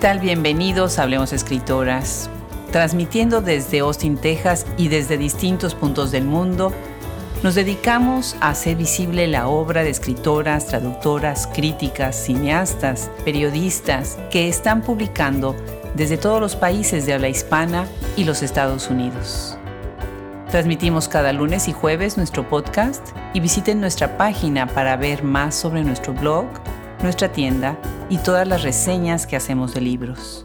¿Qué tal? Bienvenidos a Hablemos Escritoras. Transmitiendo desde Austin, Texas y desde distintos puntos del mundo, nos dedicamos a hacer visible la obra de escritoras, traductoras, críticas, cineastas, periodistas que están publicando desde todos los países de habla hispana y los Estados Unidos. Transmitimos cada lunes y jueves nuestro podcast y visiten nuestra página para ver más sobre nuestro blog, nuestra tienda y todas las reseñas que hacemos de libros.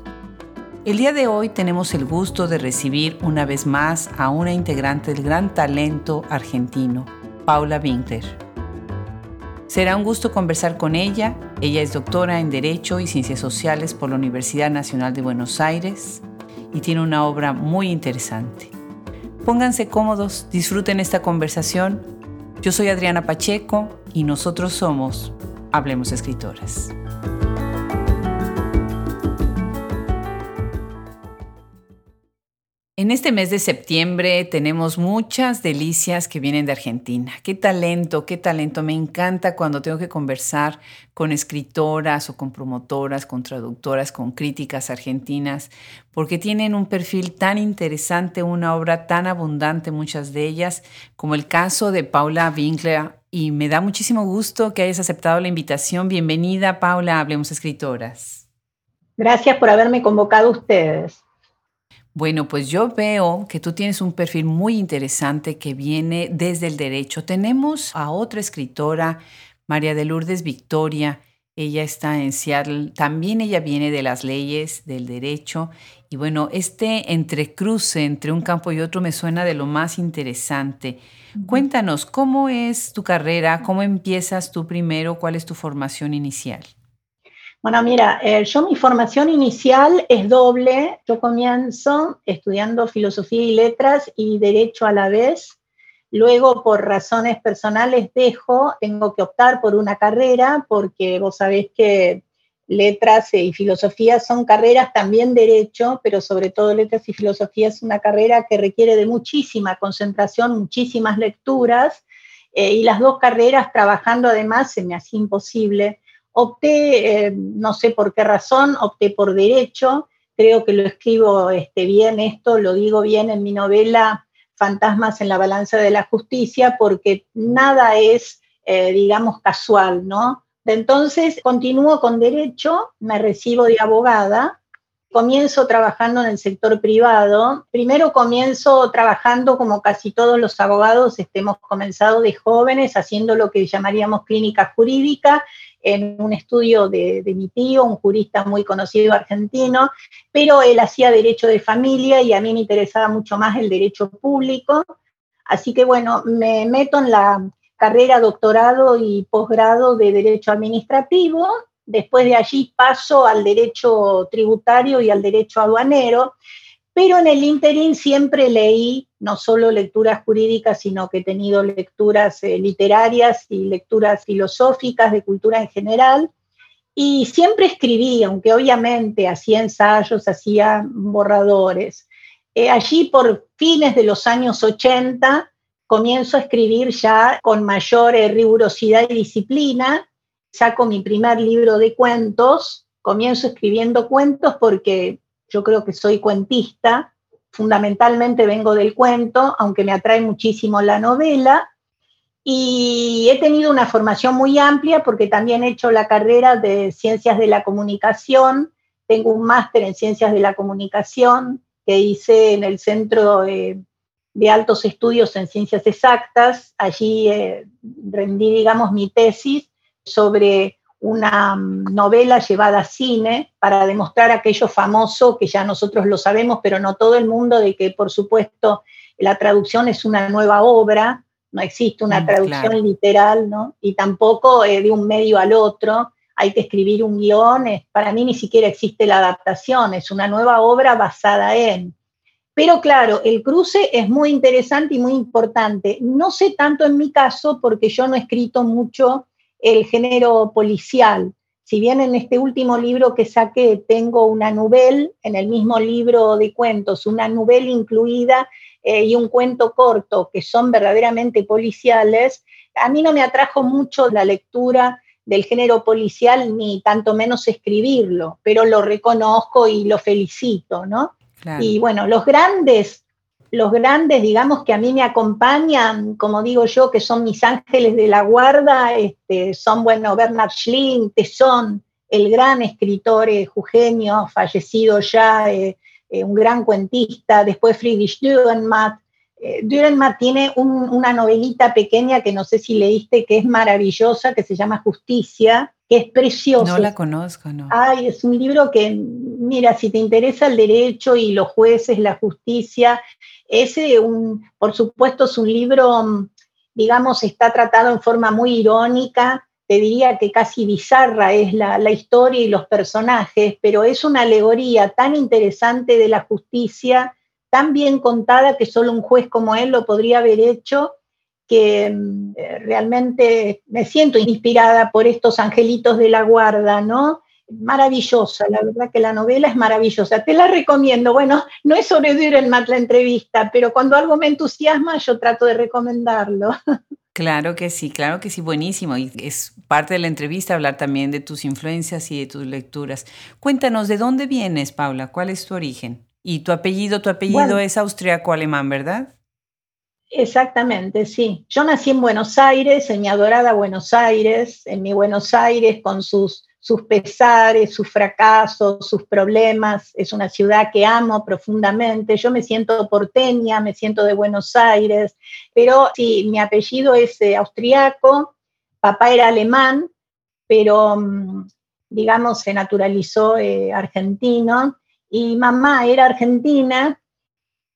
El día de hoy tenemos el gusto de recibir una vez más a una integrante del gran talento argentino, Paula Winkler. Será un gusto conversar con ella. Ella es doctora en Derecho y Ciencias Sociales por la Universidad Nacional de Buenos Aires y tiene una obra muy interesante. Pónganse cómodos, disfruten esta conversación. Yo soy Adriana Pacheco y nosotros somos Hablemos Escritoras. En este mes de septiembre tenemos muchas delicias que vienen de Argentina. Qué talento, qué talento. Me encanta cuando tengo que conversar con escritoras o con promotoras, con traductoras, con críticas argentinas, porque tienen un perfil tan interesante, una obra tan abundante, muchas de ellas, como el caso de Paula Winkler. Y me da muchísimo gusto que hayas aceptado la invitación. Bienvenida, Paula, Hablemos Escritoras. Gracias por haberme convocado ustedes. Bueno, pues yo veo que tú tienes un perfil muy interesante que viene desde el derecho. Tenemos a otra escritora, María de Lourdes Victoria. Ella está en Seattle. También ella viene de las leyes, del derecho. Y bueno, este entrecruce entre un campo y otro me suena de lo más interesante. Cuéntanos, ¿cómo es tu carrera? ¿Cómo empiezas tú primero? ¿Cuál es tu formación inicial? Bueno, mira, eh, yo mi formación inicial es doble. Yo comienzo estudiando filosofía y letras y derecho a la vez. Luego, por razones personales, dejo, tengo que optar por una carrera porque vos sabés que letras y filosofía son carreras también derecho, pero sobre todo letras y filosofía es una carrera que requiere de muchísima concentración, muchísimas lecturas, eh, y las dos carreras trabajando además se me hacía imposible. Opté, eh, no sé por qué razón, opté por derecho, creo que lo escribo este, bien esto, lo digo bien en mi novela Fantasmas en la balanza de la justicia, porque nada es, eh, digamos, casual, ¿no? Entonces, continúo con derecho, me recibo de abogada, comienzo trabajando en el sector privado. Primero comienzo trabajando como casi todos los abogados, hemos comenzado de jóvenes, haciendo lo que llamaríamos clínica jurídica en un estudio de, mi tío, un jurista muy conocido argentino, pero él hacía derecho de familia y a mí me interesaba mucho más el derecho público. Así que bueno, me meto en la carrera, doctorado y posgrado de derecho administrativo. Después de allí paso al derecho tributario y al derecho aduanero pero en el interín siempre leí no solo lecturas jurídicas, sino que he tenido lecturas eh, literarias y lecturas filosóficas de cultura en general. Y siempre escribí, aunque obviamente hacía ensayos, hacía borradores. Eh, allí por fines de los años 80 comienzo a escribir ya con mayor eh, rigurosidad y disciplina. Saco mi primer libro de cuentos, comienzo escribiendo cuentos porque yo creo que soy cuentista, fundamentalmente vengo del cuento, aunque me atrae muchísimo la novela. Y he tenido una formación muy amplia porque también he hecho la carrera de ciencias de la comunicación. Tengo un máster en ciencias de la comunicación que hice en el Centro de, Altos Estudios en Ciencias Exactas. Allí eh, rendí, digamos, mi tesis sobre una novela llevada a cine para demostrar aquello famoso que ya nosotros lo sabemos, pero no todo el mundo, de que por supuesto la traducción es una nueva obra, no existe una mm, traducción literal, ¿no? Y tampoco eh, de un medio al otro, hay que escribir un guion, para mí ni siquiera existe la adaptación, es una nueva obra basada en. Pero claro, el cruce es muy interesante y muy importante. No sé tanto en mi caso porque yo no he escrito mucho el género policial. Si bien en este último libro que saqué tengo una novela, en el mismo libro de cuentos, una novela incluida eh, y un cuento corto que son verdaderamente policiales, a mí no me atrajo mucho la lectura del género policial ni tanto menos escribirlo, pero lo reconozco y lo felicito, ¿no? Y bueno, los grandes, los grandes, digamos, que a mí me acompañan, como digo yo, que son mis ángeles de la guarda, este, son, bueno, Bernard Schling, Tesson, el gran escritor eh, jujeño, fallecido ya, eh, eh, un gran cuentista, después Friedrich Dürrenmatt. Dürrenmatt tiene una novelita pequeña que no sé si leíste, que es maravillosa, que se llama Justicia, que es preciosa. No la conozco, no. Ay, es un libro que, mira, si te interesa el derecho y los jueces, la justicia, ese, un, por supuesto, es un libro, digamos, está tratado en forma muy irónica, te diría que casi bizarra es la, historia y los personajes, pero es una alegoría tan interesante de la justicia, tan bien contada que solo un juez como él lo podría haber hecho, que mm, eh, realmente me siento inspirada por estos angelitos de la guarda, ¿no? Maravillosa, la verdad que la novela es maravillosa. Te la recomiendo. Bueno, no es sobre Dürrenmatt la entrevista, pero cuando algo me entusiasma, yo trato de recomendarlo. Claro que sí, claro que sí, buenísimo. Y es parte de la entrevista hablar también de tus influencias y de tus lecturas. Cuéntanos, ¿de dónde vienes, Paula? ¿Cuál es tu origen? Y tu apellido, tu apellido es austriaco-alemán, ¿verdad? Exactamente, sí. Yo nací en Buenos Aires, en mi adorada Buenos Aires, en mi Buenos Aires con sus sus pesares, sus fracasos, sus problemas. Es una ciudad que amo profundamente. Yo me siento porteña, me siento de Buenos Aires, pero sí, mi apellido es eh, austriaco, papá era alemán, pero mm, digamos se naturalizó eh, argentino y mamá era argentina,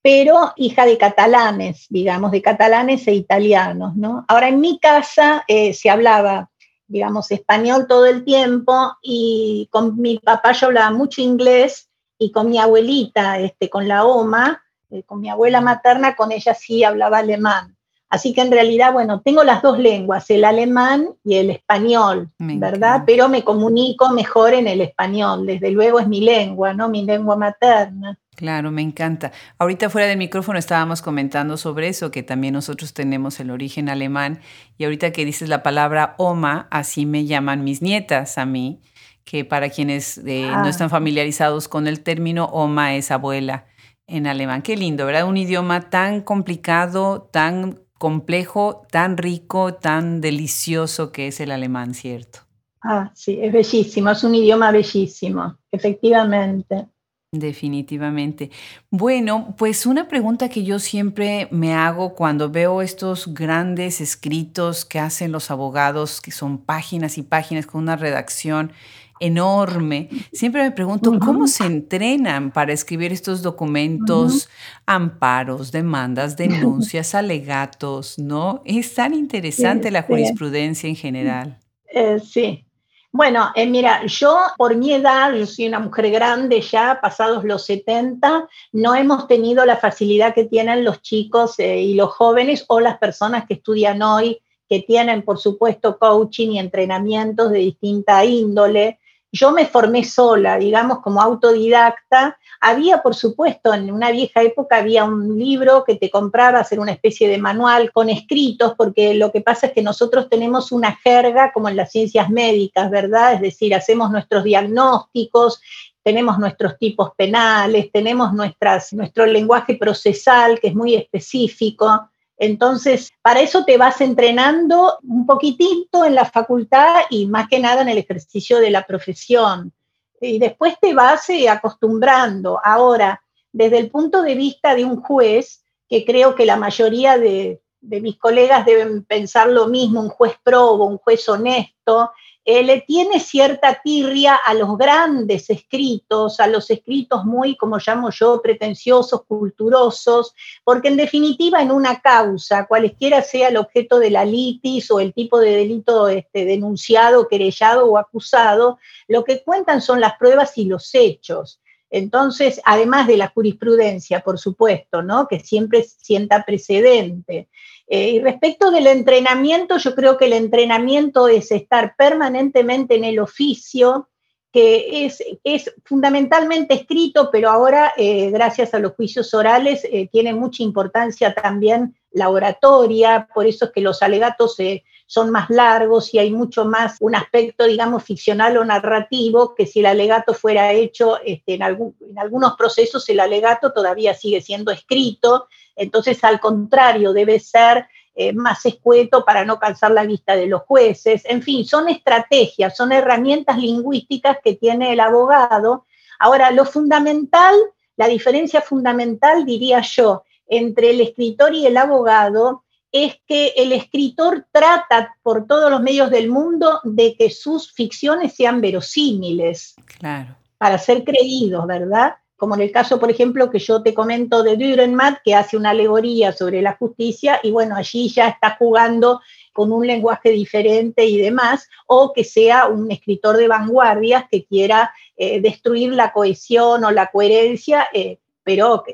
pero hija de catalanes, digamos, de catalanes e italianos, ¿no? Ahora en mi casa eh, se hablaba digamos, español todo el tiempo y con mi papá yo hablaba mucho inglés y con mi abuelita, este, con la OMA, eh, con mi abuela materna, con ella sí hablaba alemán. Así que en realidad, bueno, tengo las dos lenguas, el alemán y el español, ¿verdad? Pero me comunico mejor en el español, desde luego es mi lengua, ¿no? Mi lengua materna. Claro, me encanta. Ahorita fuera del micrófono estábamos comentando sobre eso, que también nosotros tenemos el origen alemán y ahorita que dices la palabra oma, así me llaman mis nietas a mí, que para quienes eh, no ah. están familiarizados con el término oma es abuela en alemán. Qué lindo, ¿verdad? Un idioma tan complicado, tan complejo, tan rico, tan delicioso que es el alemán, ¿cierto? Ah, sí, es bellísimo, es un idioma bellísimo, efectivamente. Definitivamente. Bueno, pues una pregunta que yo siempre me hago cuando veo estos grandes escritos que hacen los abogados, que son páginas y páginas con una redacción enorme, siempre me pregunto cómo se entrenan para escribir estos documentos, amparos, demandas, denuncias, alegatos, ¿no? Es tan interesante la jurisprudencia en general. Eh, sí, bueno, eh, mira, yo por mi edad, yo soy una mujer grande ya, pasados los 70, no hemos tenido la facilidad que tienen los chicos eh, y los jóvenes o las personas que estudian hoy, que tienen, por supuesto, coaching y entrenamientos de distinta índole. Yo me formé sola, digamos, como autodidacta. Había, por supuesto, en una vieja época había un libro que te compraba, hacer una especie de manual con escritos, porque lo que pasa es que nosotros tenemos una jerga como en las ciencias médicas, ¿verdad? Es decir, hacemos nuestros diagnósticos, tenemos nuestros tipos penales, tenemos nuestro lenguaje procesal, que es muy específico. Entonces, para eso te vas entrenando un poquitito en la facultad y más que nada en el ejercicio de la profesión. Y después te vas eh, acostumbrando. Ahora, desde el punto de vista de un juez, que creo que la mayoría de, mis colegas deben pensar lo mismo, un juez probo, un juez honesto, eh, le tiene cierta tirria a los grandes escritos, a los escritos muy, como llamo yo, pretenciosos, culturosos, porque en definitiva en una causa, cualesquiera sea el objeto de la litis o el tipo de delito este, denunciado, querellado o acusado, lo que cuentan son las pruebas y los hechos. Entonces, además de la jurisprudencia, por supuesto, ¿no? que siempre sienta precedente. Eh, y respecto del entrenamiento, yo creo que el entrenamiento es estar permanentemente en el oficio, que es, es fundamentalmente escrito, pero ahora, eh, gracias a los juicios orales, eh, tiene mucha importancia también la oratoria, por eso es que los alegatos son más largos y hay mucho más un aspecto, digamos, ficcional o narrativo que si el alegato fuera hecho este, en, en algunos procesos, el alegato todavía sigue siendo escrito, entonces al contrario, debe ser eh, más escueto para no cansar la vista de los jueces. En fin, son estrategias, son herramientas lingüísticas que tiene el abogado. Ahora, lo fundamental, la diferencia fundamental, diría yo, entre el escritor y el abogado es que el escritor trata por todos los medios del mundo de que sus ficciones sean verosímiles. Claro. Para ser creídos, ¿verdad? Como en el caso, por ejemplo, que yo te comento de Dürrenmatt, que hace una alegoría sobre la justicia, y bueno, allí ya está jugando con un lenguaje diferente y demás, o que sea un escritor de vanguardias que quiera eh, destruir la cohesión o la coherencia, eh, pero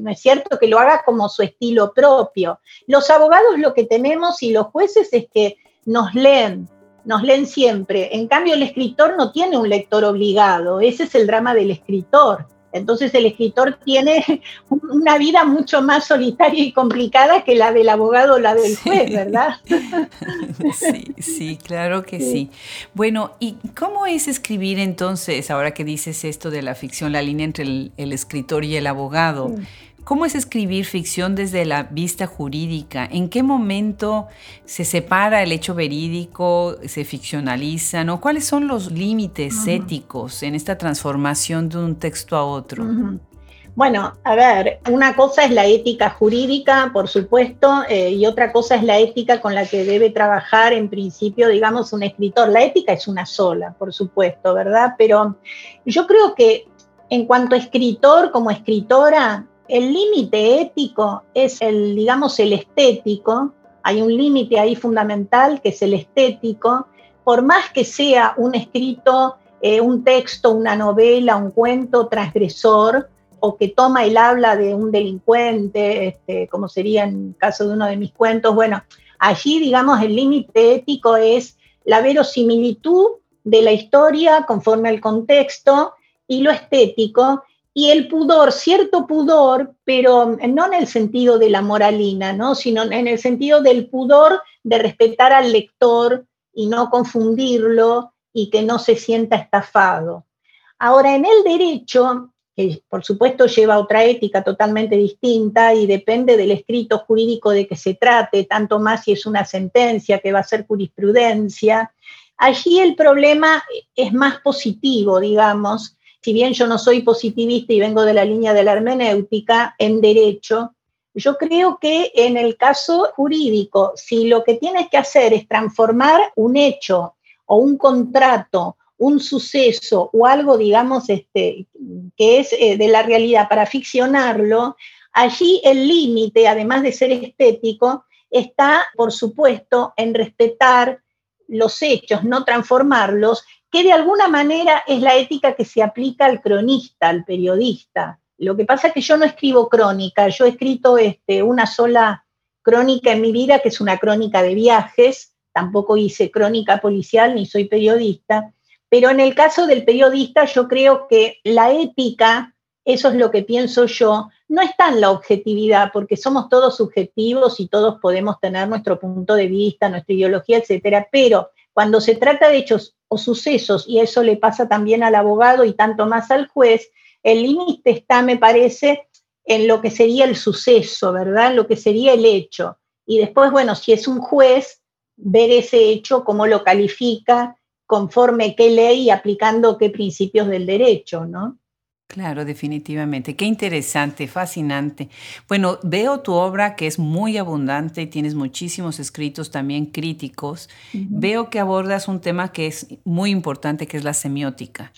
no es cierto que lo haga como su estilo propio. Los abogados lo que tenemos y los jueces es que nos leen, nos leen siempre. En cambio, el escritor no tiene un lector obligado, ese es el drama del escritor. Entonces el escritor tiene una vida mucho más solitaria y complicada que la del abogado o la del juez, ¿verdad? Sí, sí, claro que sí. Bueno, ¿y cómo es escribir entonces, ahora que dices esto de la ficción, la línea entre el, escritor y el abogado? ¿Cómo es escribir ficción desde la vista jurídica? ¿En qué momento se separa el hecho verídico, se ficcionaliza? ¿no? ¿Cuáles son los límites éticos en esta transformación de un texto a otro? Bueno, a ver, una cosa es la ética jurídica, por supuesto, eh, y otra cosa es la ética con la que debe trabajar en principio, digamos, un escritor. La ética es una sola, por supuesto, ¿verdad? Pero yo creo que en cuanto a escritor, como escritora, el límite ético es el, digamos, el estético. Hay un límite ahí fundamental que es el estético. Por más que sea un escrito, eh, un texto, una novela, un cuento transgresor, o que toma el habla de un delincuente, este, como sería en el caso de uno de mis cuentos, bueno, allí, digamos, el límite ético es la verosimilitud de la historia conforme al contexto y lo estético, y el pudor, cierto pudor, pero no en el sentido de la moralina, ¿no? sino en el sentido del pudor de respetar al lector y no confundirlo y que no se sienta estafado. Ahora, en el derecho, que por supuesto lleva otra ética totalmente distinta y depende del escrito jurídico de que se trate, tanto más si es una sentencia que va a ser jurisprudencia, allí el problema es más positivo, digamos, si bien yo no soy positivista y vengo de la línea de la hermenéutica en derecho, yo creo que en el caso jurídico, si lo que tienes que hacer es transformar un hecho o un contrato, un suceso o algo, digamos, este, que es eh, de la realidad para ficcionarlo, allí el límite, además de ser estético, está, por supuesto, en respetar los hechos, no transformarlos que de alguna manera es la ética que se aplica al cronista, al periodista. Lo que pasa es que yo no escribo crónica, yo he escrito este, una sola crónica en mi vida, que es una crónica de viajes, tampoco hice crónica policial ni soy periodista, pero en el caso del periodista yo creo que la ética, eso es lo que pienso yo, no está en la objetividad, porque somos todos subjetivos y todos podemos tener nuestro punto de vista, nuestra ideología, etcétera, pero cuando se trata de hechos o sucesos, y eso le pasa también al abogado y tanto más al juez, el límite está, me parece, en lo que sería el suceso, ¿verdad? Lo que sería el hecho. Y después, bueno, si es un juez, ver ese hecho, cómo lo califica, conforme qué ley y aplicando qué principios del derecho, ¿no? Claro, definitivamente. Qué interesante, fascinante. Bueno, veo tu obra que es muy abundante y tienes muchísimos escritos también críticos. Veo que abordas un tema que es muy importante, que es la semiótica.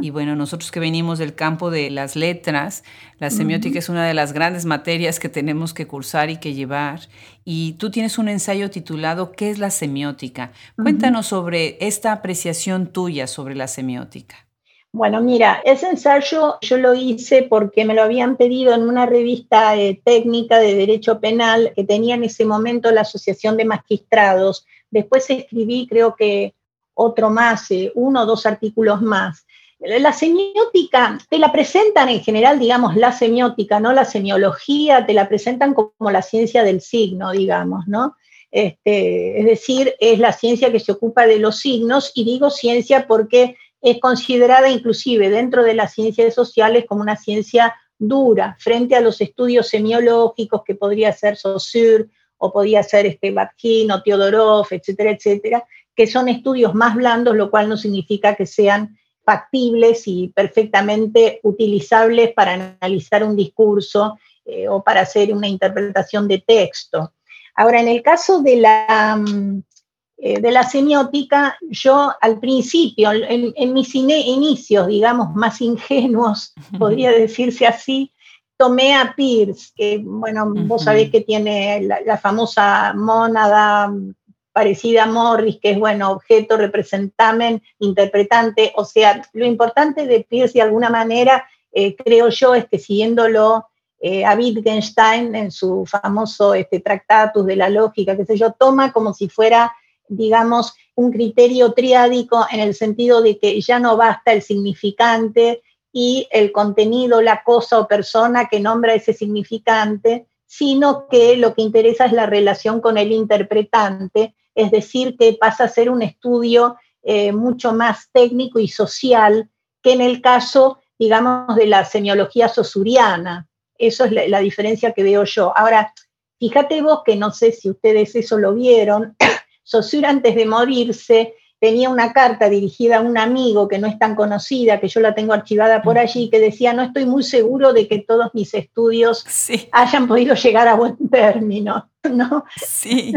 Y bueno, nosotros que venimos del campo de las letras, la semiótica es una de las grandes materias que tenemos que cursar y que llevar. Y tú tienes un ensayo titulado ¿Qué es la semiótica? Cuéntanos sobre esta apreciación tuya sobre la semiótica. Bueno, mira, ese ensayo yo lo hice porque me lo habían pedido en una revista eh, técnica de derecho penal que tenía en ese momento la Asociación de Magistrados. Después escribí, creo que otro más, eh, uno o dos artículos más. La semiótica, te la presentan en general, digamos, la semiótica, no la semiología, te la presentan como la ciencia del signo, digamos, ¿no? Este, es decir, es la ciencia que se ocupa de los signos, y digo ciencia porque es considerada inclusive dentro de las ciencias sociales como una ciencia dura frente a los estudios semiológicos que podría ser Saussure o podría ser este Batkin o Teodorov, etcétera, etcétera, que son estudios más blandos, lo cual no significa que sean factibles y perfectamente utilizables para analizar un discurso eh, o para hacer una interpretación de texto. Ahora, en el caso de la, mm, eh, de la semiótica, yo al principio, en, mis inicios, digamos, más ingenuos, podría decirse así, tomé a Pierce, que, bueno, vos sabés que tiene la, la famosa mónada parecida a Morris, que es, bueno, objeto, representamen, interpretante. O sea, lo importante de Pierce, de alguna manera, eh, creo yo, es que siguiéndolo eh, a Wittgenstein en su famoso este, Tractatus de la Lógica, qué sé yo, toma como si fuera, digamos, un criterio triádico en el sentido de que ya no basta el significante y el contenido, la cosa o persona que nombra ese significante, sino que lo que interesa es la relación con el interpretante es decir, que pasa a ser un estudio eh, mucho más técnico y social que en el caso, digamos, de la semiología sosuriana. Eso es la, diferencia que veo yo. Ahora, fíjate vos que no sé si ustedes eso lo vieron, Saussure antes de morirse tenía una carta dirigida a un amigo que no es tan conocida, que yo la tengo archivada por allí, que decía, no estoy muy seguro de que todos mis estudios hayan podido llegar a buen término. ¿no? Sí,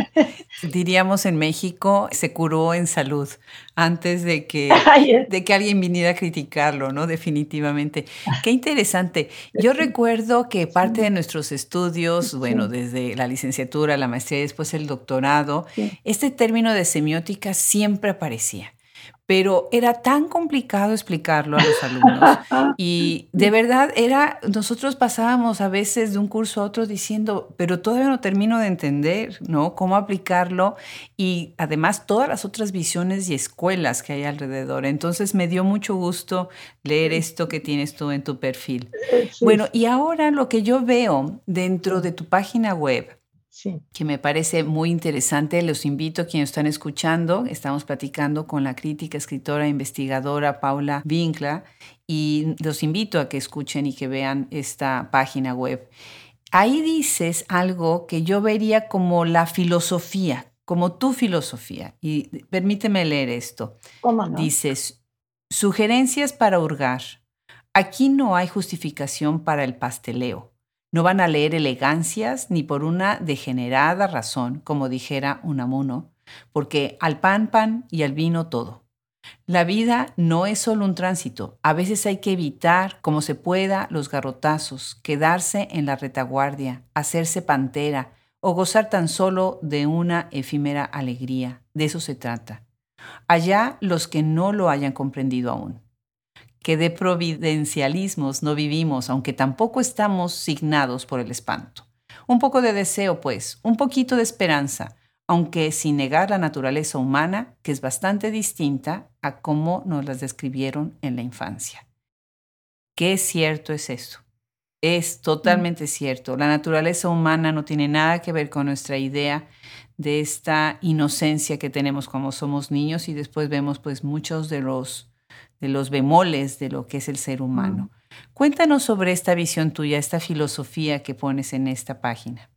diríamos en México, se curó en salud antes de que, de que alguien viniera a criticarlo, ¿no? Definitivamente. Qué interesante. Yo recuerdo que parte de nuestros estudios, bueno, desde la licenciatura, la maestría y después el doctorado, este término de semiótica siempre aparecía pero era tan complicado explicarlo a los alumnos. Y de verdad era, nosotros pasábamos a veces de un curso a otro diciendo, pero todavía no termino de entender, ¿no? Cómo aplicarlo y además todas las otras visiones y escuelas que hay alrededor. Entonces me dio mucho gusto leer esto que tienes tú en tu perfil. Bueno, y ahora lo que yo veo dentro de tu página web, que me parece muy interesante. Los invito a quienes están escuchando. Estamos platicando con la crítica, escritora investigadora Paula Winkler y los invito a que escuchen y que vean esta página web. Ahí dices algo que yo vería como la filosofía, como tu filosofía. Y permíteme leer esto. ¿Cómo no? Dices, sugerencias para hurgar. Aquí no hay justificación para el pasteleo no van a leer elegancias ni por una degenerada razón, como dijera Unamuno, porque al pan pan y al vino todo. La vida no es solo un tránsito, a veces hay que evitar como se pueda los garrotazos, quedarse en la retaguardia, hacerse pantera o gozar tan solo de una efímera alegría. De eso se trata. Allá los que no lo hayan comprendido aún que de providencialismos no vivimos, aunque tampoco estamos signados por el espanto. Un poco de deseo, pues, un poquito de esperanza, aunque sin negar la naturaleza humana, que es bastante distinta a cómo nos las describieron en la infancia. Qué cierto es esto. Es totalmente cierto. La naturaleza humana no tiene nada que ver con nuestra idea de esta inocencia que tenemos cuando somos niños y después vemos pues muchos de los de los bemoles de lo que es el ser humano. Cuéntanos sobre esta visión tuya, esta filosofía que pones en esta página.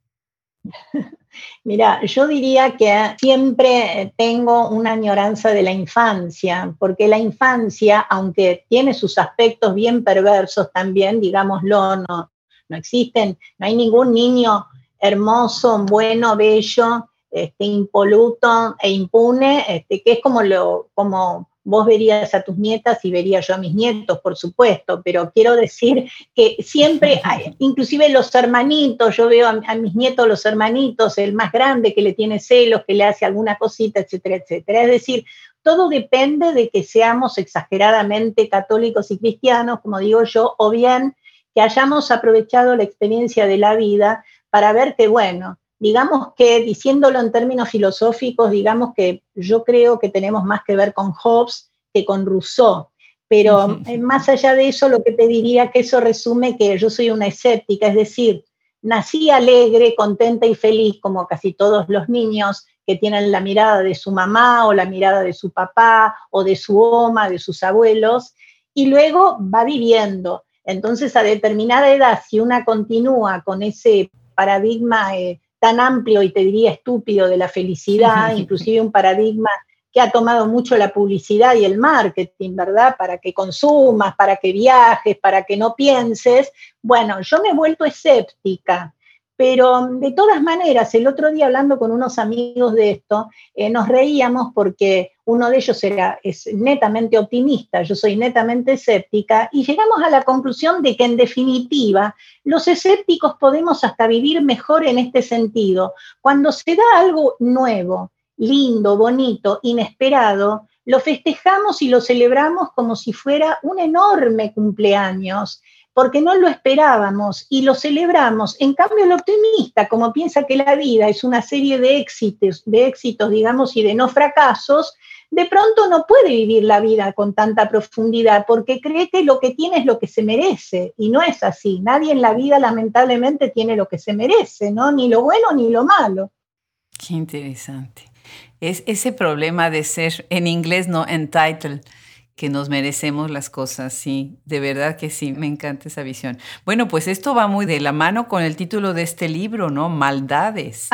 Mira, yo diría que siempre tengo una añoranza de la infancia, porque la infancia, aunque tiene sus aspectos bien perversos también, digámoslo, no, no existen, no hay ningún niño hermoso, bueno, bello, este, impoluto e impune, este, que es como, lo, como vos verías a tus nietas y vería yo a mis nietos, por supuesto, pero quiero decir que siempre, hay, inclusive los hermanitos, yo veo a, mis nietos los hermanitos, el más grande que le tiene celos, que le hace alguna cosita, etcétera, etcétera. Es decir, todo depende de que seamos exageradamente católicos y cristianos, como digo yo, o bien que hayamos aprovechado la experiencia de la vida para ver que, bueno, digamos que diciéndolo en términos filosóficos, digamos que yo creo que tenemos más que ver con Hobbes que con Rousseau. Pero eh, más allá de eso, lo que te diría que eso resume que yo soy una escéptica, es decir, nací alegre, contenta y feliz como casi todos los niños que tienen la mirada de su mamá o la mirada de su papá o de su oma, de sus abuelos, y luego va viviendo. Entonces, a determinada edad, si una continúa con ese paradigma eh, tan amplio y te diría estúpido de la felicidad, inclusive un paradigma que ha tomado mucho la publicidad y el marketing, ¿verdad? Para que consumas, para que viajes, para que no pienses. Bueno, yo me he vuelto escéptica, pero de todas maneras, el otro día hablando con unos amigos de esto, eh, nos reíamos porque uno de ellos era, es netamente optimista, yo soy netamente escéptica, y llegamos a la conclusión de que en definitiva los escépticos podemos hasta vivir mejor en este sentido. Cuando se da algo nuevo, lindo, bonito, inesperado, lo festejamos y lo celebramos como si fuera un enorme cumpleaños porque no lo esperábamos y lo celebramos. En cambio, el optimista, como piensa que la vida es una serie de éxitos, de éxitos, digamos, y de no fracasos, de pronto no puede vivir la vida con tanta profundidad porque cree que lo que tiene es lo que se merece y no es así. Nadie en la vida lamentablemente tiene lo que se merece, ¿no? Ni lo bueno ni lo malo. Qué interesante. Es ese problema de ser en inglés no entitled que nos merecemos las cosas, sí, de verdad que sí, me encanta esa visión. Bueno, pues esto va muy de la mano con el título de este libro, ¿no? Maldades,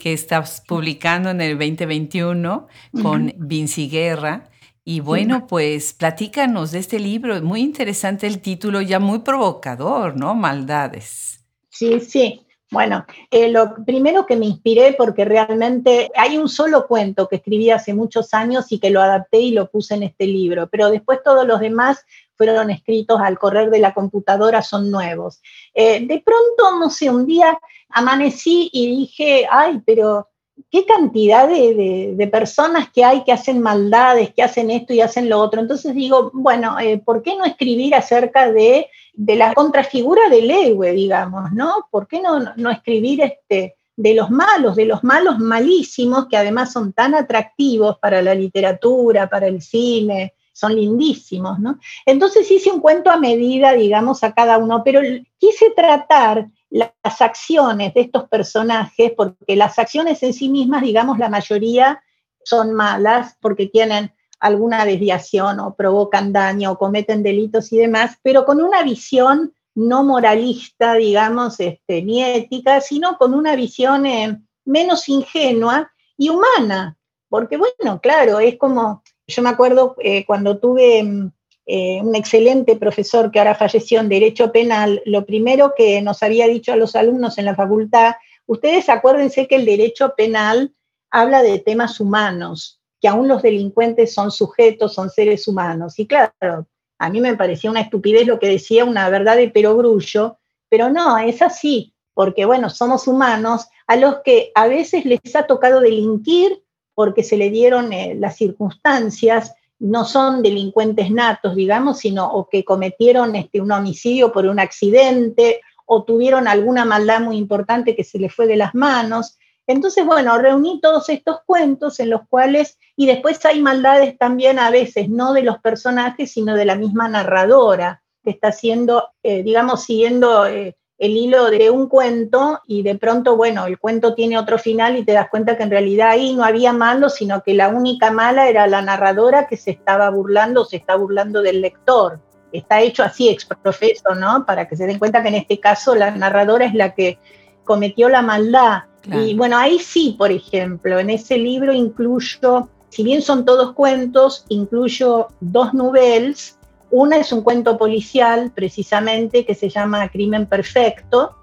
que estás publicando en el 2021 con Vinci Guerra. Y bueno, pues platícanos de este libro, muy interesante el título, ya muy provocador, ¿no? Maldades. Sí, sí. Bueno, eh, lo primero que me inspiré, porque realmente hay un solo cuento que escribí hace muchos años y que lo adapté y lo puse en este libro, pero después todos los demás fueron escritos al correr de la computadora, son nuevos. Eh, de pronto, no sé, un día amanecí y dije, ay, pero qué cantidad de, personas que hay que hacen maldades, que hacen esto y hacen lo otro. Entonces digo, bueno, eh, ¿por qué no escribir acerca de, la contrafigura del héroe, digamos, ¿no? ¿Por qué no, no escribir este, de los malos, de los malos malísimos, que además son tan atractivos para la literatura, para el cine, son lindísimos, ¿no? Entonces hice un cuento a medida, digamos, a cada uno, pero quise tratar las acciones de estos personajes, porque las acciones en sí mismas, digamos, la mayoría son malas porque tienen alguna desviación o provocan daño o cometen delitos y demás, pero con una visión no moralista, digamos, este, ni ética, sino con una visión eh, menos ingenua y humana. Porque bueno, claro, es como, yo me acuerdo eh, cuando tuve mm, eh, un excelente profesor que ahora falleció en Derecho Penal, lo primero que nos había dicho a los alumnos en la facultad, ustedes acuérdense que el derecho penal habla de temas humanos, que aún los delincuentes son sujetos, son seres humanos. Y claro, a mí me parecía una estupidez lo que decía, una verdad de perogrullo, pero no, es así, porque bueno, somos humanos a los que a veces les ha tocado delinquir porque se le dieron eh, las circunstancias, no son delincuentes natos, digamos, sino o que cometieron este, un homicidio por un accidente o tuvieron alguna maldad muy importante que se les fue de las manos. Entonces, bueno, reuní todos estos cuentos en los cuales, y después hay maldades también a veces, no de los personajes, sino de la misma narradora, que está haciendo, eh, digamos, siguiendo eh, el hilo de un cuento y de pronto, bueno, el cuento tiene otro final y te das cuenta que en realidad ahí no había malo, sino que la única mala era la narradora que se estaba burlando, se está burlando del lector. Está hecho así, exprofeso, ¿no? Para que se den cuenta que en este caso la narradora es la que cometió la maldad. Y bueno, ahí sí, por ejemplo, en ese libro incluyo, si bien son todos cuentos, incluyo dos novelas una es un cuento policial, precisamente, que se llama Crimen Perfecto,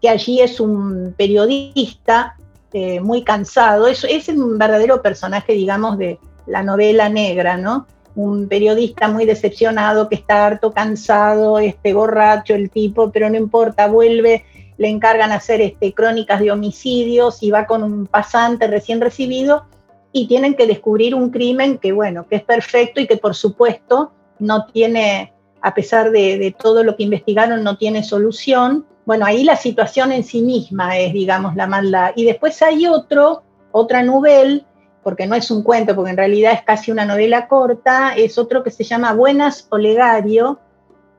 que allí es un periodista eh, muy cansado. Es, es un verdadero personaje, digamos, de la novela negra, ¿no? Un periodista muy decepcionado que está harto, cansado, este, borracho el tipo, pero no importa, vuelve, le encargan hacer este, crónicas de homicidios y va con un pasante recién recibido y tienen que descubrir un crimen que, bueno, que es perfecto y que por supuesto no tiene, a pesar de, todo lo que investigaron, no tiene solución. Bueno, ahí la situación en sí misma es, digamos, la maldad. Y después hay otro, otra novela, porque no es un cuento, porque en realidad es casi una novela corta, es otro que se llama Buenas Olegario,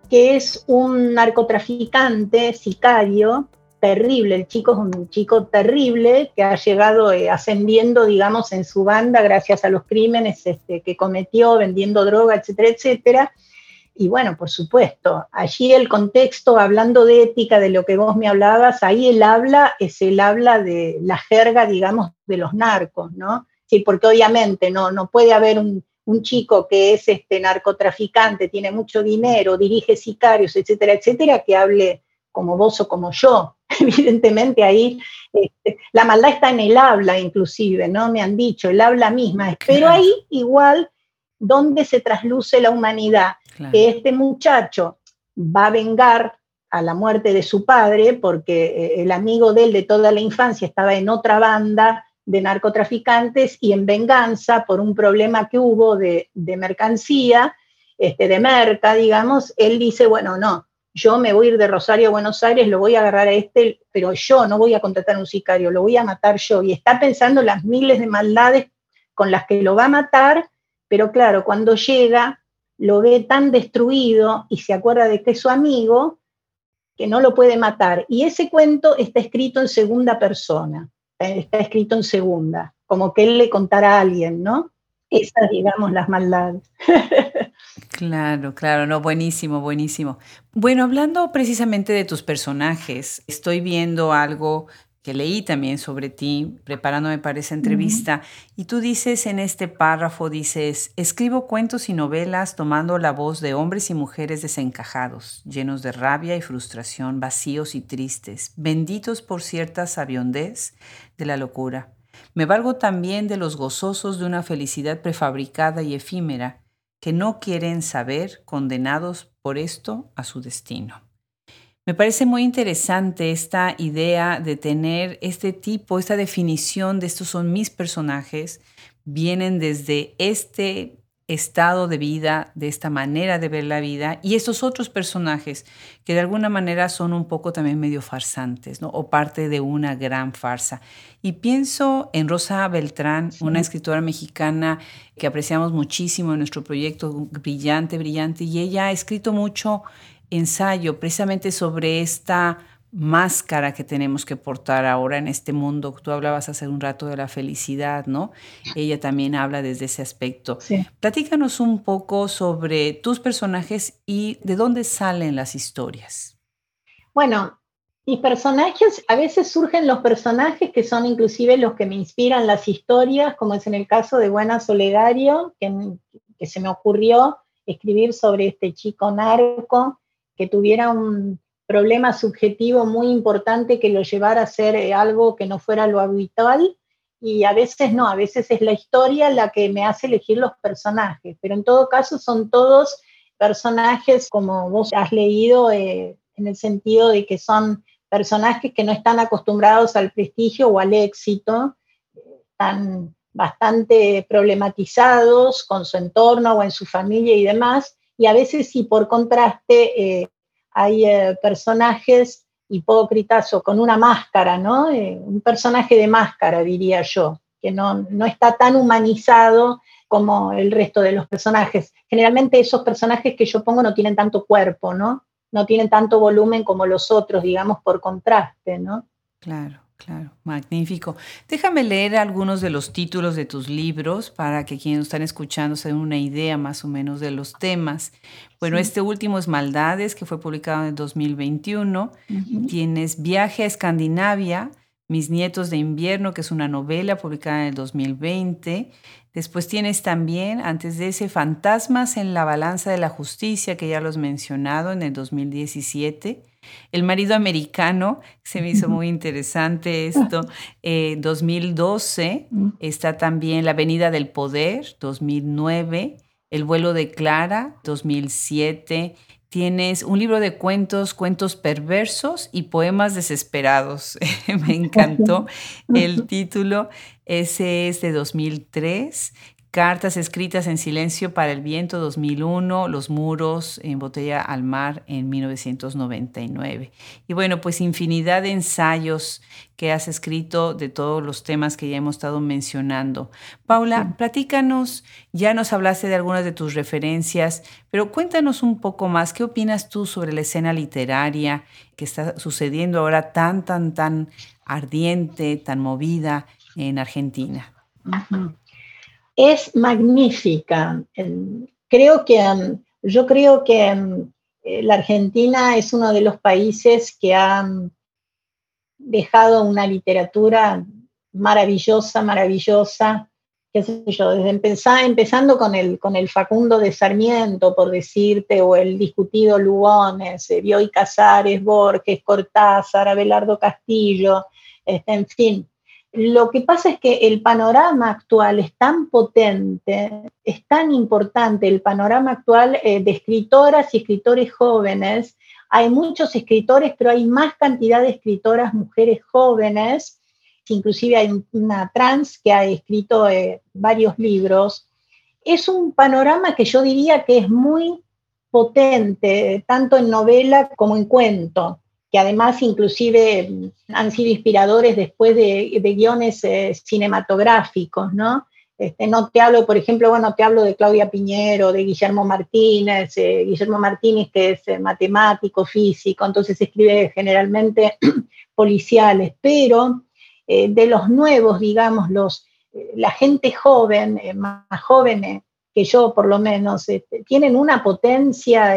que es un narcotraficante, sicario, terrible, el chico es un chico terrible que ha llegado eh, ascendiendo, digamos, en su banda gracias a los crímenes este, que cometió, vendiendo droga, etcétera, etcétera. Y bueno, por supuesto, allí el contexto, hablando de ética, de lo que vos me hablabas, ahí el habla es el habla de la jerga, digamos, de los narcos, ¿no? Sí, porque obviamente no, no puede haber un, un chico que es este narcotraficante, tiene mucho dinero, dirige sicarios, etcétera, etcétera, que hable como vos o como yo. Evidentemente ahí este, la maldad está en el habla inclusive, ¿no? Me han dicho, el habla misma. Pero ahí igual donde se trasluce la humanidad, que este muchacho va a vengar a la muerte de su padre porque eh, el amigo de él de toda la infancia estaba en otra banda de narcotraficantes y en venganza por un problema que hubo de, mercancía, este, de merca, digamos, él dice, bueno, no, yo me voy a ir de Rosario a Buenos Aires, lo voy a agarrar a este, pero yo no voy a contratar a un sicario, lo voy a matar yo. Y está pensando las miles de maldades con las que lo va a matar, pero claro, cuando llega, lo ve tan destruido y se acuerda de que es su amigo, que no lo puede matar. Y ese cuento está escrito en segunda persona, está escrito en segunda, como que él le contara a alguien, ¿no? Esas, digamos, las maldades. Claro, claro, no, buenísimo, buenísimo. Bueno, hablando precisamente de tus personajes, estoy viendo algo que leí también sobre ti, preparándome para esa entrevista, y tú dices en este párrafo, dices, escribo cuentos y novelas tomando la voz de hombres y mujeres desencajados, llenos de rabia y frustración, vacíos y tristes, benditos por cierta sabiondez de la locura. Me valgo también de los gozosos de una felicidad prefabricada y efímera, que no quieren saber, condenados por esto a su destino. Me parece muy interesante esta idea de tener este tipo, esta definición de estos son mis personajes, vienen desde este estado de vida, de esta manera de ver la vida, y estos otros personajes que de alguna manera son un poco también medio farsantes, ¿no? o parte de una gran farsa. Y pienso en Rosa Beltrán, una escritora mexicana que apreciamos muchísimo en nuestro proyecto, brillante, brillante, y ella ha escrito mucho ensayo precisamente sobre esta máscara que tenemos que portar ahora en este mundo. Tú hablabas hace un rato de la felicidad, ¿no? Ella también habla desde ese aspecto. Platícanos un poco sobre tus personajes y de dónde salen las historias. Bueno, mis personajes, a veces surgen los personajes que son inclusive los que me inspiran las historias, como es en el caso de Buena Soledario, que, que se me ocurrió escribir sobre este chico narco que tuviera un problema subjetivo muy importante que lo llevara a hacer eh, algo que no fuera lo habitual. Y a veces no, a veces es la historia la que me hace elegir los personajes, pero en todo caso son todos personajes como vos has leído eh, en el sentido de que son personajes que no están acostumbrados al prestigio o al éxito, están bastante problematizados con su entorno o en su familia y demás, y a veces sí por contraste eh, hay eh, personajes hipócritas o con una máscara, ¿no? Eh, un personaje de máscara, diría yo, que no, no está tan humanizado como el resto de los personajes. Generalmente esos personajes que yo pongo no tienen tanto cuerpo, ¿no? No tienen tanto volumen como los otros, digamos, por contraste, ¿no? Claro. Claro, magnífico. Déjame leer algunos de los títulos de tus libros para que quienes están escuchando se den una idea más o menos de los temas. Bueno, este último es Maldades, que fue publicado en 2021. Tienes Viaje a Escandinavia, Mis Nietos de Invierno, que es una novela publicada en el 2020. Después tienes también, antes de ese, Fantasmas en la Balanza de la Justicia, que ya los he mencionado en el 2017. El marido americano, se me hizo muy interesante esto. 2012 eh, está también La Avenida del Poder, 2009. El vuelo de Clara, 2007. Tienes un libro de cuentos, cuentos perversos y poemas desesperados. me encantó el título. Ese es de 2003. Cartas escritas en silencio para el viento 2001, Los muros en botella al mar en 1999. Y bueno, pues infinidad de ensayos que has escrito de todos los temas que ya hemos estado mencionando. Paula, platícanos, ya nos hablaste de algunas de tus referencias, pero cuéntanos un poco más, ¿qué opinas tú sobre la escena literaria que está sucediendo ahora tan, tan, tan ardiente, tan movida en Argentina? Es magnífica. Creo que, um, yo creo que um, eh, la Argentina es uno de los países que ha um, dejado una literatura maravillosa, maravillosa, qué sé yo, desde empezando con el, con el Facundo de Sarmiento, por decirte, o el discutido Lugones, eh, Bioy Casares, Borges, Cortázar, Abelardo Castillo, este, en fin, lo que pasa es que el panorama actual es tan potente, es tan importante el panorama actual eh, de escritoras y escritores jóvenes. Hay muchos escritores, pero hay más cantidad de escritoras mujeres jóvenes. Inclusive hay una trans que ha escrito eh, varios libros. Es un panorama que yo diría que es muy potente, tanto en novela como en cuento que además inclusive mm, han sido inspiradores después de, guiones eh, cinematográficos, ¿no? Este, no te hablo, por ejemplo, bueno, te hablo de Claudia Piñero, de Guillermo Martínez, eh, Guillermo Martínez que es eh, matemático, físico, entonces escribe generalmente policiales, pero de los nuevos, digamos, los, la gente joven, más joven que yo por lo menos, este, tienen una potencia,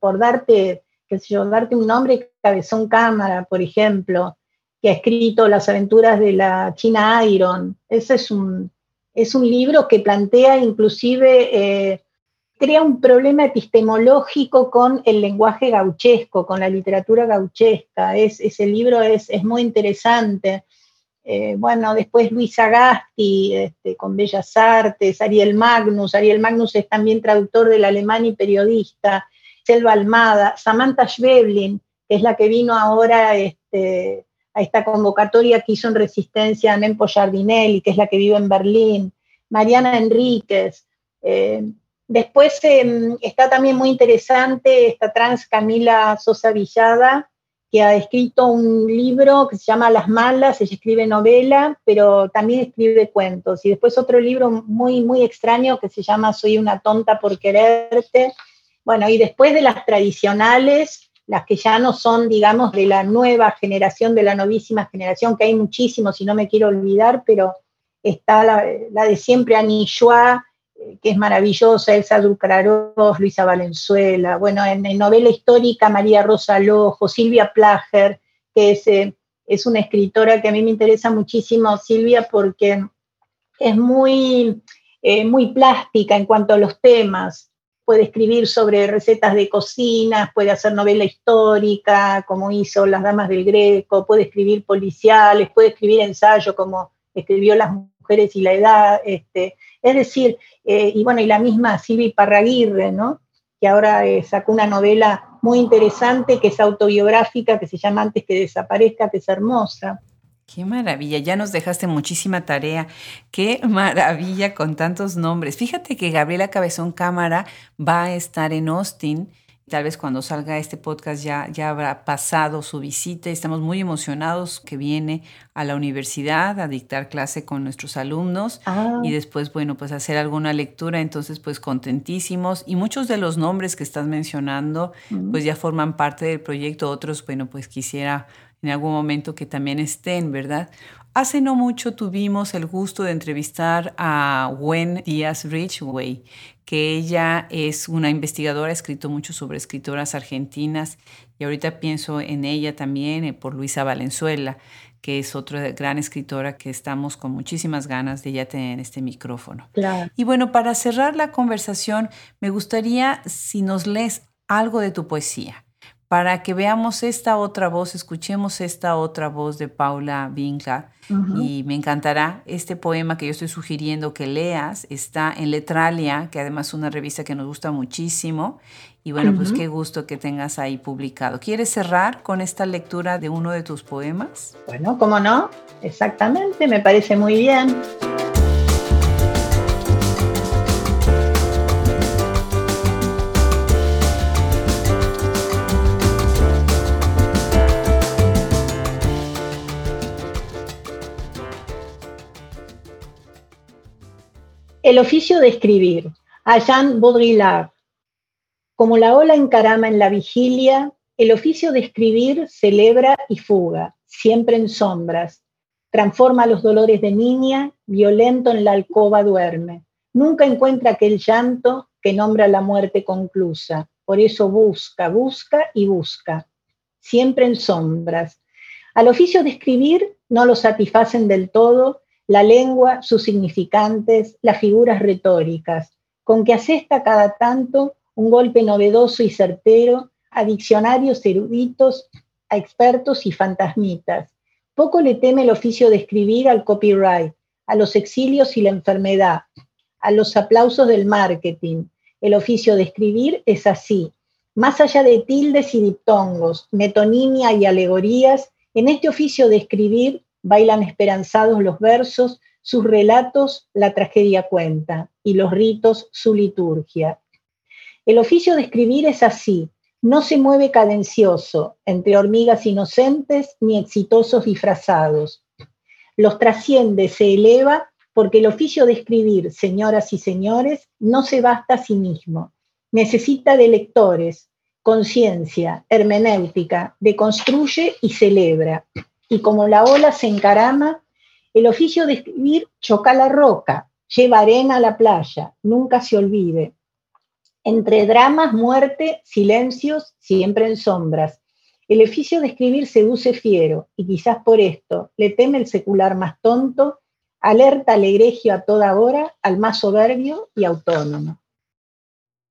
por darte yo, darte un nombre, Cabezón Cámara, por ejemplo, que ha escrito Las aventuras de la China Iron. Ese es un, es un libro que plantea inclusive, eh, crea un problema epistemológico con el lenguaje gauchesco, con la literatura gauchesca. Es, ese libro es, es muy interesante. Eh, bueno, después Luis Agasti, este, con Bellas Artes, Ariel Magnus. Ariel Magnus es también traductor del alemán y periodista. Selva Almada, Samantha Schweblin, que es la que vino ahora este, a esta convocatoria que hizo en Resistencia a Mempo Giardinelli, que es la que vive en Berlín, Mariana Enríquez. Eh, después em, está también muy interesante esta trans Camila Sosa Villada, que ha escrito un libro que se llama Las Malas, ella escribe novela, pero también escribe cuentos. Y después otro libro muy, muy extraño que se llama Soy una tonta por quererte, bueno, y después de las tradicionales, las que ya no son, digamos, de la nueva generación, de la novísima generación, que hay muchísimos y no me quiero olvidar, pero está la, de siempre Annie eh, que es maravillosa, Elsa Ducraros, Luisa Valenzuela, bueno, en, novela histórica María Rosa Lojo, Silvia Plager, que es, eh, es una escritora que a mí me interesa muchísimo, Silvia, porque es muy, eh, muy plástica en cuanto a los temas puede escribir sobre recetas de cocina, puede hacer novela histórica, como hizo Las Damas del Greco, puede escribir policiales, puede escribir ensayo, como escribió Las Mujeres y la Edad. Este, es decir, eh, y bueno, y la misma Silvi Parraguirre, ¿no? que ahora eh, sacó una novela muy interesante que es autobiográfica, que se llama Antes que desaparezca, que es hermosa. Qué maravilla, ya nos dejaste muchísima tarea. Qué maravilla con tantos nombres. Fíjate que Gabriela Cabezón Cámara va a estar en Austin. Tal vez cuando salga este podcast ya, ya habrá pasado su visita. Estamos muy emocionados que viene a la universidad a dictar clase con nuestros alumnos ah. y después, bueno, pues hacer alguna lectura. Entonces, pues contentísimos. Y muchos de los nombres que estás mencionando, pues ya forman parte del proyecto. Otros, bueno, pues quisiera en algún momento que también estén, ¿verdad? Hace no mucho tuvimos el gusto de entrevistar a Gwen Díaz Ridgway, que ella es una investigadora, ha escrito mucho sobre escritoras argentinas y ahorita pienso en ella también eh, por Luisa Valenzuela, que es otra gran escritora que estamos con muchísimas ganas de ya tener en este micrófono. Y bueno, para cerrar la conversación, me gustaría si nos lees algo de tu poesía para que veamos esta otra voz, escuchemos esta otra voz de Paula Winkler. Y me encantará este poema que yo estoy sugiriendo que leas. Está en Letralia, que además es una revista que nos gusta muchísimo. Y bueno, pues qué gusto que tengas ahí publicado. ¿Quieres cerrar con esta lectura de uno de tus poemas? Bueno, ¿cómo no? Exactamente, me parece muy bien. El oficio de escribir, a Jean Baudrillard. Como la ola encarama en la vigilia, el oficio de escribir celebra y fuga, siempre en sombras. Transforma los dolores de niña, violento en la alcoba duerme. Nunca encuentra aquel llanto que nombra la muerte conclusa. Por eso busca, busca y busca, siempre en sombras. Al oficio de escribir no lo satisfacen del todo la lengua, sus significantes, las figuras retóricas, con que asesta cada tanto un golpe novedoso y certero a diccionarios eruditos, a expertos y fantasmitas. Poco le teme el oficio de escribir al copyright, a los exilios y la enfermedad, a los aplausos del marketing. El oficio de escribir es así. Más allá de tildes y diptongos, metonimia y alegorías, en este oficio de escribir bailan esperanzados los versos, sus relatos la tragedia cuenta y los ritos su liturgia. El oficio de escribir es así, no se mueve cadencioso entre hormigas inocentes ni exitosos disfrazados. Los trasciende, se eleva, porque el oficio de escribir, señoras y señores, no se basta a sí mismo. Necesita de lectores, conciencia, hermenéutica, deconstruye y celebra y como la ola se encarama, el oficio de escribir choca la roca, lleva arena a la playa, nunca se olvide. Entre dramas, muerte, silencios, siempre en sombras. El oficio de escribir seduce fiero, y quizás por esto le teme el secular más tonto, alerta al egregio a toda hora, al más soberbio y autónomo.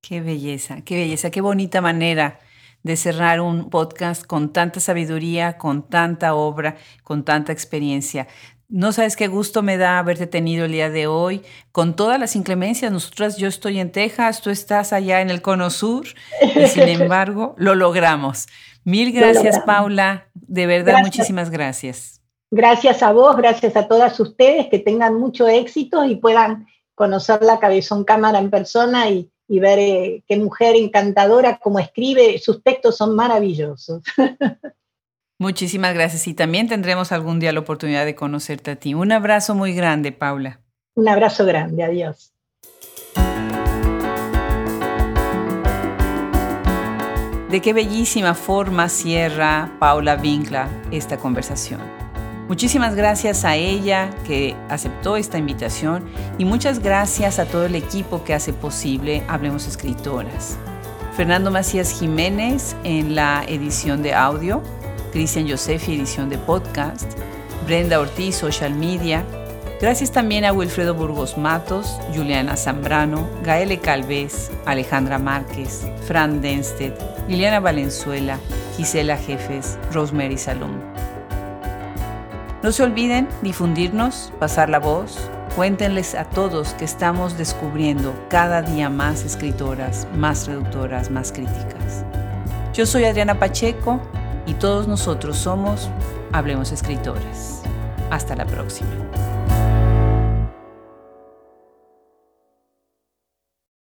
Qué belleza, qué belleza, qué bonita manera de cerrar un podcast con tanta sabiduría, con tanta obra, con tanta experiencia. No sabes qué gusto me da haberte tenido el día de hoy, con todas las inclemencias. Nosotras, yo estoy en Texas, tú estás allá en el Cono Sur, y sin embargo, lo logramos. Mil gracias, Paula. De verdad, muchísimas gracias. Gracias a vos, gracias a todas ustedes, que tengan mucho éxito y puedan conocer la Cabezón Cámara en persona y, y ver eh, qué mujer encantadora, como escribe, sus textos son maravillosos. Muchísimas gracias y también tendremos algún día la oportunidad de conocerte a ti. Un abrazo muy grande, Paula. Un abrazo grande, adiós. De qué bellísima forma cierra Paula Vincla esta conversación. Muchísimas gracias a ella que aceptó esta invitación y muchas gracias a todo el equipo que hace posible Hablemos Escritoras. Fernando Macías Jiménez en la edición de audio, Cristian Josefi edición de podcast, Brenda Ortiz social media. Gracias también a Wilfredo Burgos Matos, Juliana Zambrano, Gaele Calvez, Alejandra Márquez, Fran Denstedt, Liliana Valenzuela, Gisela Jefes, Rosemary Salom. No se olviden difundirnos, pasar la voz. Cuéntenles a todos que estamos descubriendo cada día más escritoras, más reductoras, más críticas. Yo soy Adriana Pacheco y todos nosotros somos Hablemos Escritoras. Hasta la próxima.